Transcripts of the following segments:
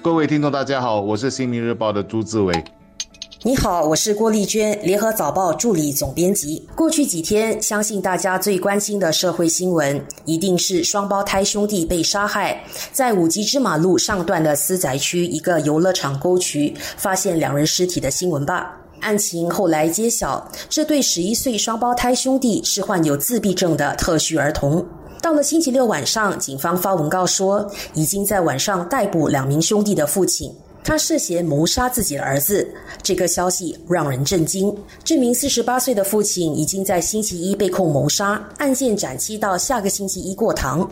各位听众，大家好，我是新民日报的朱志伟。你好，我是郭丽娟，联合早报助理总编辑。过去几天，相信大家最关心的社会新闻，一定是双胞胎兄弟被杀害，在五级芝麻路上段的私宅区一个游乐场沟渠发现两人尸体的新闻吧。案情后来揭晓，这对十一岁双胞胎兄弟是患有自闭症的特需儿童。到了星期六晚上，警方发文告说，已经在晚上逮捕两名兄弟的父亲。他涉嫌谋杀自己的儿子，这个消息让人震惊。这名四十八岁的父亲已经在星期一被控谋杀，案件展期到下个星期一过堂。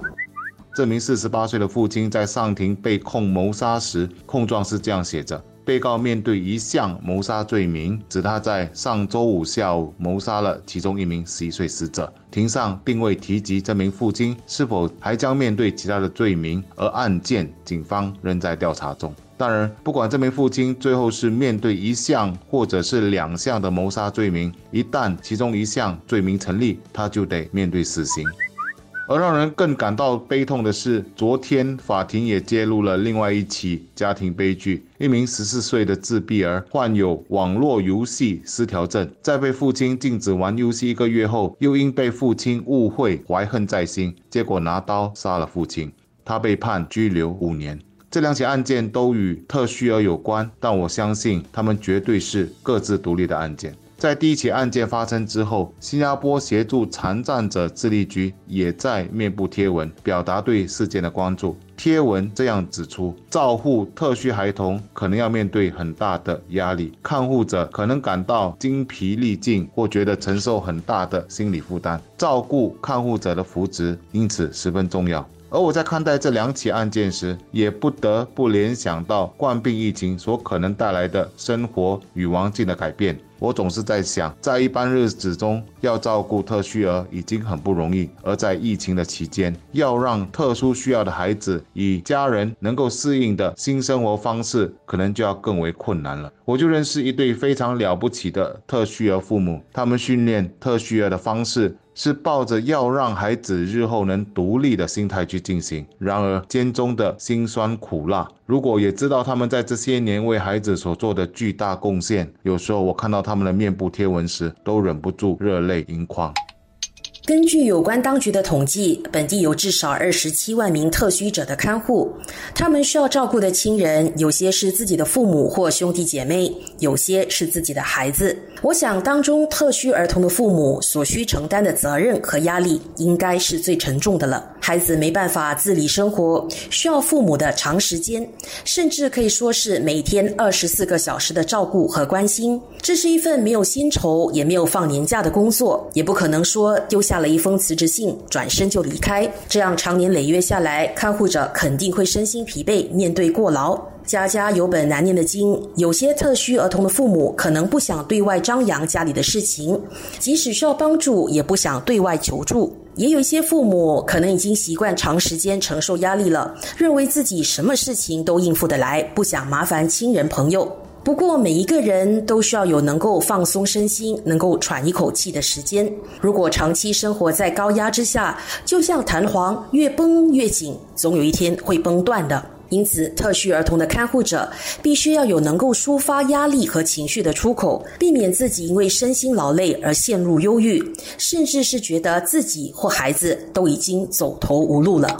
这名四十八岁的父亲在上庭被控谋杀时，控状是这样写着：被告面对一项谋杀罪名，指他在上周五下午谋杀了其中一名十一岁死者。庭上并未提及这名父亲是否还将面对其他的罪名，而案件警方仍在调查中。当然，不管这名父亲最后是面对一项或者是两项的谋杀罪名，一旦其中一项罪名成立，他就得面对死刑。而让人更感到悲痛的是，昨天法庭也揭露了另外一起家庭悲剧：一名十四岁的自闭儿患有网络游戏失调症，在被父亲禁止玩游戏一个月后，又因被父亲误会怀恨在心，结果拿刀杀了父亲。他被判拘留五年。这两起案件都与特需儿有关，但我相信他们绝对是各自独立的案件。在第一起案件发生之后，新加坡协助残障者自立局也在面部贴文表达对事件的关注。贴文这样指出，照护特需孩童可能要面对很大的压力，看护者可能感到精疲力尽或觉得承受很大的心理负担。照顾看护者的福祉因此十分重要。而我在看待这两起案件时，也不得不联想到冠病疫情所可能带来的生活与环境的改变。我总是在想，在一般日子中要照顾特需儿已经很不容易，而在疫情的期间，要让特殊需要的孩子与家人能够适应的新生活方式，可能就要更为困难了。我就认识一对非常了不起的特需儿父母，他们训练特需儿的方式。是抱着要让孩子日后能独立的心态去进行，然而间中的辛酸苦辣，如果也知道他们在这些年为孩子所做的巨大贡献，有时候我看到他们的面部贴文时，都忍不住热泪盈眶。根据有关当局的统计，本地有至少二十七万名特需者的看护，他们需要照顾的亲人，有些是自己的父母或兄弟姐妹，有些是自己的孩子。我想，当中特需儿童的父母所需承担的责任和压力，应该是最沉重的了。孩子没办法自理生活，需要父母的长时间，甚至可以说是每天二十四个小时的照顾和关心。这是一份没有薪酬，也没有放年假的工作，也不可能说丢下了一封辞职信，转身就离开。这样长年累月下来，看护者肯定会身心疲惫，面对过劳。家家有本难念的经，有些特需儿童的父母可能不想对外张扬家里的事情，即使需要帮助，也不想对外求助。也有一些父母可能已经习惯长时间承受压力了，认为自己什么事情都应付得来，不想麻烦亲人朋友。不过，每一个人都需要有能够放松身心、能够喘一口气的时间。如果长期生活在高压之下，就像弹簧，越绷越紧，总有一天会崩断的。因此，特需儿童的看护者必须要有能够抒发压力和情绪的出口，避免自己因为身心劳累而陷入忧郁，甚至是觉得自己或孩子都已经走投无路了。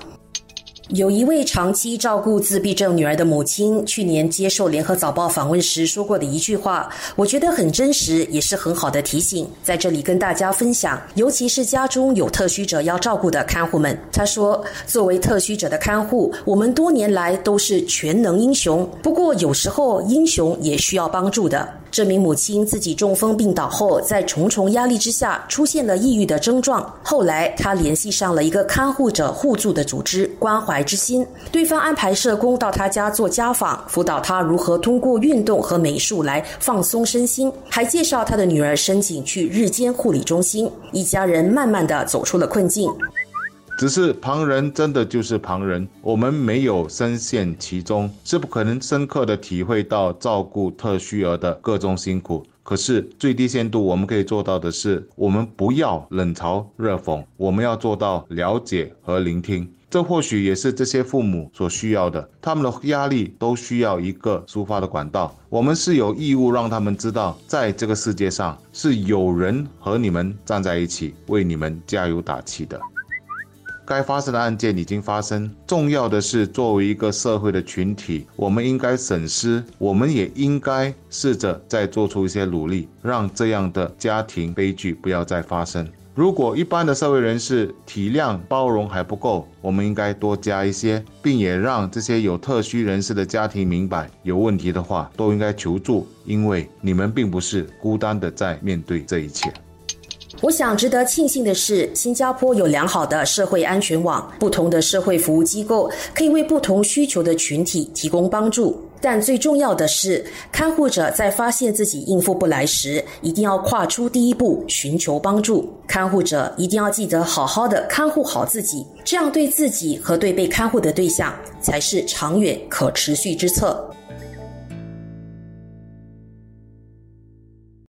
有一位长期照顾自闭症女儿的母亲，去年接受联合早报访问时说过的一句话，我觉得很真实，也是很好的提醒，在这里跟大家分享。尤其是家中有特需者要照顾的看护们，她说：“作为特需者的看护，我们多年来都是全能英雄，不过有时候英雄也需要帮助的。”这名母亲自己中风病倒后，在重重压力之下出现了抑郁的症状。后来，她联系上了一个看护者互助的组织“关怀之心”，对方安排社工到她家做家访，辅导她如何通过运动和美术来放松身心，还介绍她的女儿申请去日间护理中心。一家人慢慢的走出了困境。只是旁人真的就是旁人，我们没有深陷其中，是不可能深刻的体会到照顾特需儿的各种辛苦。可是最低限度我们可以做到的是，我们不要冷嘲热讽，我们要做到了解和聆听。这或许也是这些父母所需要的。他们的压力都需要一个抒发的管道。我们是有义务让他们知道，在这个世界上是有人和你们站在一起，为你们加油打气的。该发生的案件已经发生，重要的是，作为一个社会的群体，我们应该审视，我们也应该试着再做出一些努力，让这样的家庭悲剧不要再发生。如果一般的社会人士体谅包容还不够，我们应该多加一些，并也让这些有特需人士的家庭明白，有问题的话都应该求助，因为你们并不是孤单的在面对这一切。我想值得庆幸的是，新加坡有良好的社会安全网，不同的社会服务机构可以为不同需求的群体提供帮助。但最重要的是，看护者在发现自己应付不来时，一定要跨出第一步，寻求帮助。看护者一定要记得好好的看护好自己，这样对自己和对被看护的对象才是长远可持续之策。